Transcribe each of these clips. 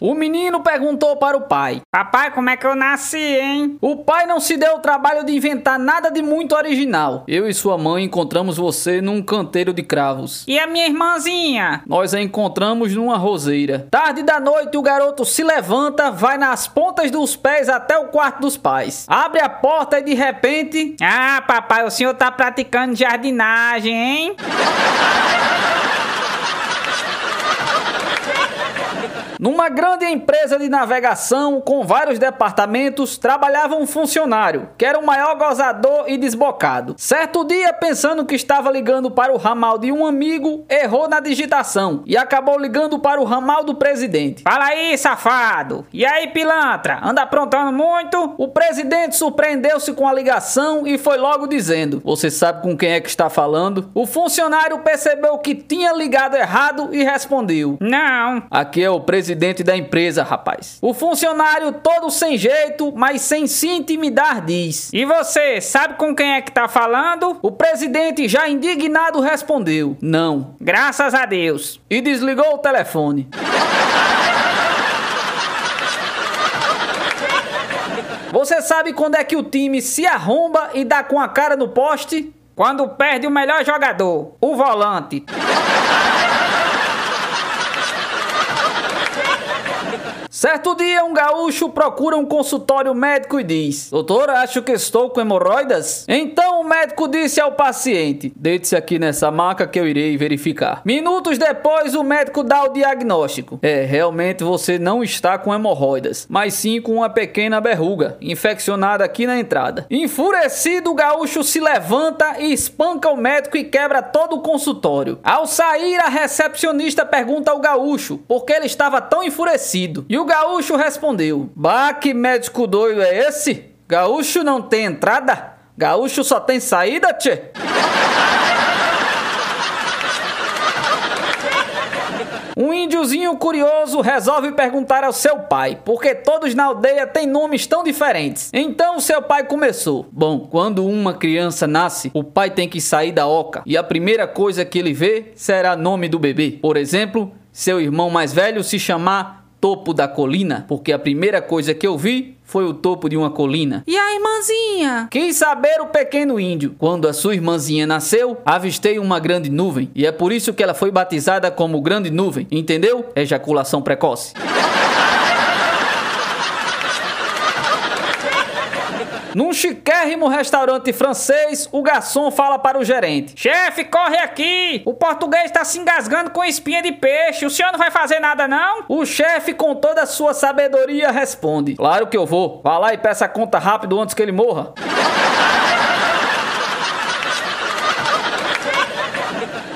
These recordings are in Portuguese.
O menino perguntou para o pai: Papai, como é que eu nasci, hein? O pai não se deu o trabalho de inventar nada de muito original. Eu e sua mãe encontramos você num canteiro de cravos. E a minha irmãzinha? Nós a encontramos numa roseira. Tarde da noite, o garoto se levanta, vai nas pontas dos pés até o quarto dos pais. Abre a porta e de repente. Ah, papai, o senhor tá praticando jardinagem, hein? Numa grande empresa de navegação com vários departamentos, trabalhava um funcionário, que era o maior gozador e desbocado. Certo dia, pensando que estava ligando para o ramal de um amigo, errou na digitação e acabou ligando para o ramal do presidente. Fala aí, safado! E aí, pilantra? Anda aprontando muito? O presidente surpreendeu-se com a ligação e foi logo dizendo: Você sabe com quem é que está falando? O funcionário percebeu que tinha ligado errado e respondeu: Não. Aqui é o presidente presidente da empresa, rapaz. O funcionário todo sem jeito, mas sem se intimidar, diz: E você, sabe com quem é que tá falando? O presidente, já indignado, respondeu: Não. Graças a Deus. E desligou o telefone. Você sabe quando é que o time se arromba e dá com a cara no poste? Quando perde o melhor jogador, o volante. Certo dia, um gaúcho procura um consultório médico e diz: Doutor, acho que estou com hemorroidas. Então o médico disse ao paciente: Deite-se aqui nessa maca que eu irei verificar. Minutos depois, o médico dá o diagnóstico: É, realmente você não está com hemorroidas, mas sim com uma pequena verruga infeccionada aqui na entrada. Enfurecido, o gaúcho se levanta e espanca o médico e quebra todo o consultório. Ao sair, a recepcionista pergunta ao gaúcho por que ele estava tão enfurecido. E o gaúcho respondeu: Bah, que médico doido é esse? Gaúcho não tem entrada? Gaúcho só tem saída, tchê? Um índiozinho curioso resolve perguntar ao seu pai, porque todos na aldeia têm nomes tão diferentes. Então seu pai começou: Bom, quando uma criança nasce, o pai tem que sair da oca, e a primeira coisa que ele vê será nome do bebê. Por exemplo, seu irmão mais velho se chamar topo da colina, porque a primeira coisa que eu vi foi o topo de uma colina. E a irmãzinha? Quis saber o pequeno índio. Quando a sua irmãzinha nasceu, avistei uma grande nuvem. E é por isso que ela foi batizada como Grande Nuvem. Entendeu? Ejaculação precoce. Num chiquérrimo restaurante francês, o garçom fala para o gerente: Chefe, corre aqui! O português está se engasgando com espinha de peixe. O senhor não vai fazer nada, não? O chefe, com toda a sua sabedoria, responde: Claro que eu vou. Vá lá e peça a conta rápido antes que ele morra.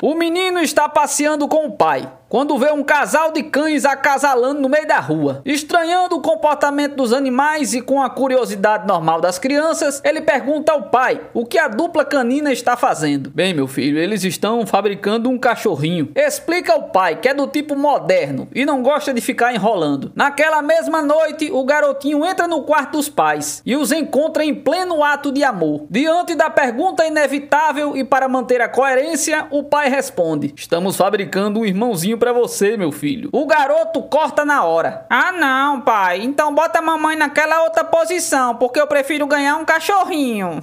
O menino está passeando com o pai quando vê um casal de cães acasalando no meio da rua. Estranhando o comportamento dos animais e com a curiosidade normal das crianças, ele pergunta ao pai o que a dupla canina está fazendo. Bem, meu filho, eles estão fabricando um cachorrinho. Explica ao pai que é do tipo moderno e não gosta de ficar enrolando. Naquela mesma noite, o garotinho entra no quarto dos pais e os encontra em pleno ato de amor. Diante da pergunta inevitável e para manter a coerência, o pai responde: Estamos fabricando um irmãozinho para você, meu filho. O garoto corta na hora. Ah, não, pai. Então bota a mamãe naquela outra posição, porque eu prefiro ganhar um cachorrinho.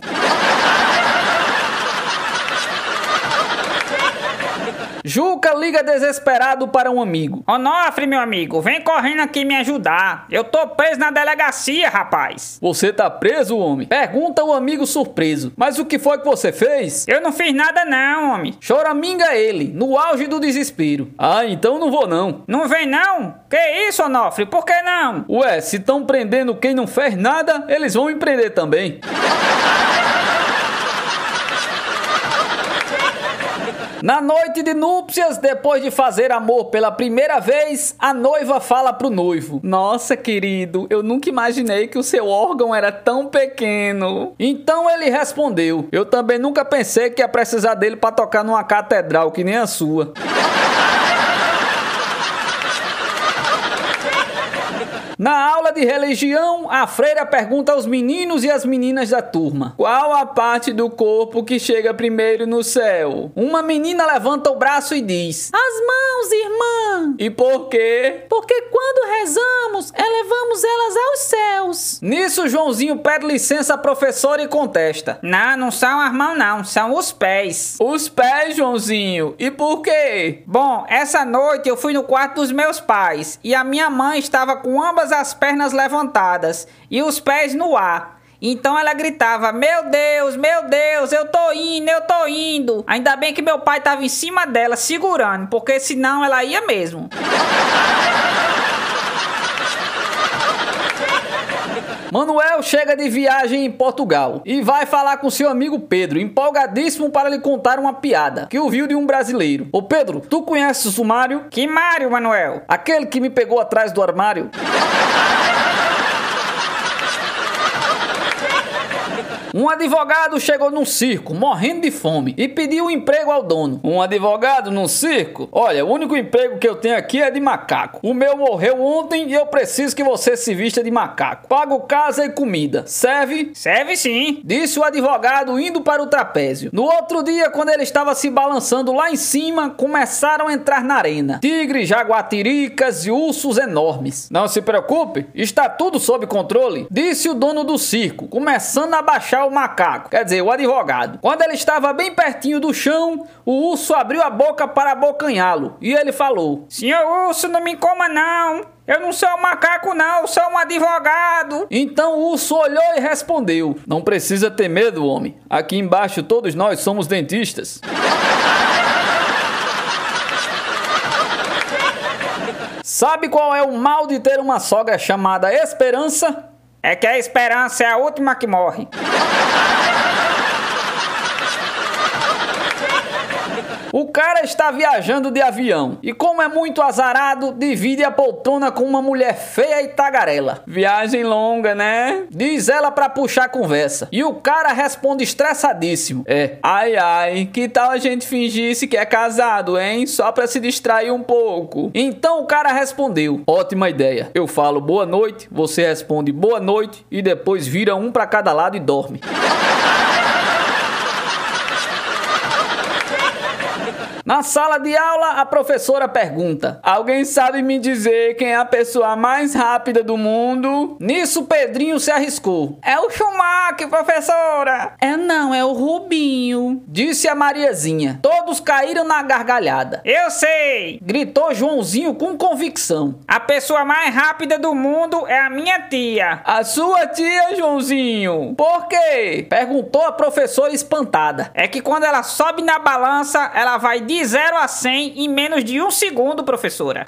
Juca liga desesperado para um amigo. Onofre, meu amigo, vem correndo aqui me ajudar. Eu tô preso na delegacia, rapaz. Você tá preso, homem? Pergunta o amigo surpreso. Mas o que foi que você fez? Eu não fiz nada não, homem. Choraminga ele, no auge do desespero. Ah, então não vou não. Não vem não? Que isso, Onofre? Por que não? Ué, se estão prendendo quem não fez nada, eles vão me prender também. Na noite de núpcias, depois de fazer amor pela primeira vez, a noiva fala pro noivo: Nossa, querido, eu nunca imaginei que o seu órgão era tão pequeno. Então ele respondeu: Eu também nunca pensei que ia precisar dele para tocar numa catedral que nem a sua. Na aula de religião, a freira pergunta aos meninos e às meninas da turma: Qual a parte do corpo que chega primeiro no céu? Uma menina levanta o braço e diz: As mãos, irmã! E por quê? Porque quando rezamos, elevamos elas aos céus. Nisso, Joãozinho pede licença à professora e contesta: Não, não são as mãos, não, são os pés. Os pés, Joãozinho? E por quê? Bom, essa noite eu fui no quarto dos meus pais e a minha mãe estava com ambas as pernas levantadas e os pés no ar. Então ela gritava: Meu Deus, meu Deus, eu tô indo, eu tô indo. Ainda bem que meu pai tava em cima dela, segurando, porque senão ela ia mesmo. Manuel chega de viagem em Portugal e vai falar com seu amigo Pedro, empolgadíssimo para lhe contar uma piada que ouviu de um brasileiro. Ô Pedro, tu conheces o Mário? Que Mário, Manuel? Aquele que me pegou atrás do armário? Um advogado chegou num circo, morrendo de fome, e pediu um emprego ao dono. Um advogado num circo? Olha, o único emprego que eu tenho aqui é de macaco. O meu morreu ontem e eu preciso que você se vista de macaco. Pago casa e comida. Serve? Serve sim, disse o advogado indo para o trapézio. No outro dia, quando ele estava se balançando lá em cima, começaram a entrar na arena. Tigres, jaguatiricas e ursos enormes. Não se preocupe, está tudo sob controle, disse o dono do circo, começando a baixar o macaco, quer dizer, o advogado. Quando ele estava bem pertinho do chão, o urso abriu a boca para abocanhá-lo e ele falou: Senhor urso, não me coma não. Eu não sou um macaco, não, sou um advogado. Então o urso olhou e respondeu: Não precisa ter medo, homem. Aqui embaixo todos nós somos dentistas. Sabe qual é o mal de ter uma sogra chamada Esperança? É que a esperança é a última que morre. O cara está viajando de avião e, como é muito azarado, divide a poltrona com uma mulher feia e tagarela. Viagem longa, né? Diz ela para puxar a conversa. E o cara responde estressadíssimo: É, ai ai, que tal a gente fingisse que é casado, hein? Só pra se distrair um pouco. Então o cara respondeu: Ótima ideia. Eu falo boa noite, você responde boa noite e depois vira um para cada lado e dorme. Na sala de aula, a professora pergunta: Alguém sabe me dizer quem é a pessoa mais rápida do mundo? Nisso, Pedrinho se arriscou. É o Schumacher, professora. É não, é o Rubinho. Disse a Mariazinha. Todos caíram na gargalhada. Eu sei! Gritou Joãozinho com convicção. A pessoa mais rápida do mundo é a minha tia. A sua tia, Joãozinho? Por quê? Perguntou a professora espantada. É que quando ela sobe na balança, ela vai de 0 a 100 em menos de um segundo, professora.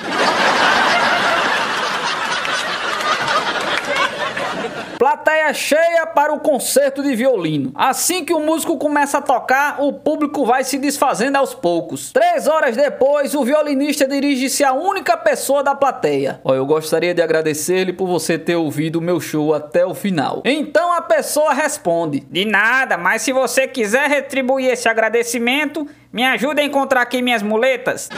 Plateia cheia para o concerto de violino. Assim que o músico começa a tocar, o público vai se desfazendo aos poucos. Três horas depois, o violinista dirige-se à única pessoa da plateia. Oh, eu gostaria de agradecer-lhe por você ter ouvido o meu show até o final. Então pessoa responde: De nada, mas se você quiser retribuir esse agradecimento, me ajuda a encontrar aqui minhas muletas.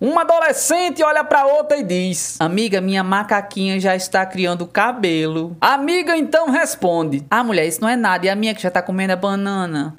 Uma adolescente olha para outra e diz: Amiga, minha macaquinha já está criando cabelo. A amiga então responde: Ah, mulher, isso não é nada. E a minha que já tá comendo a banana?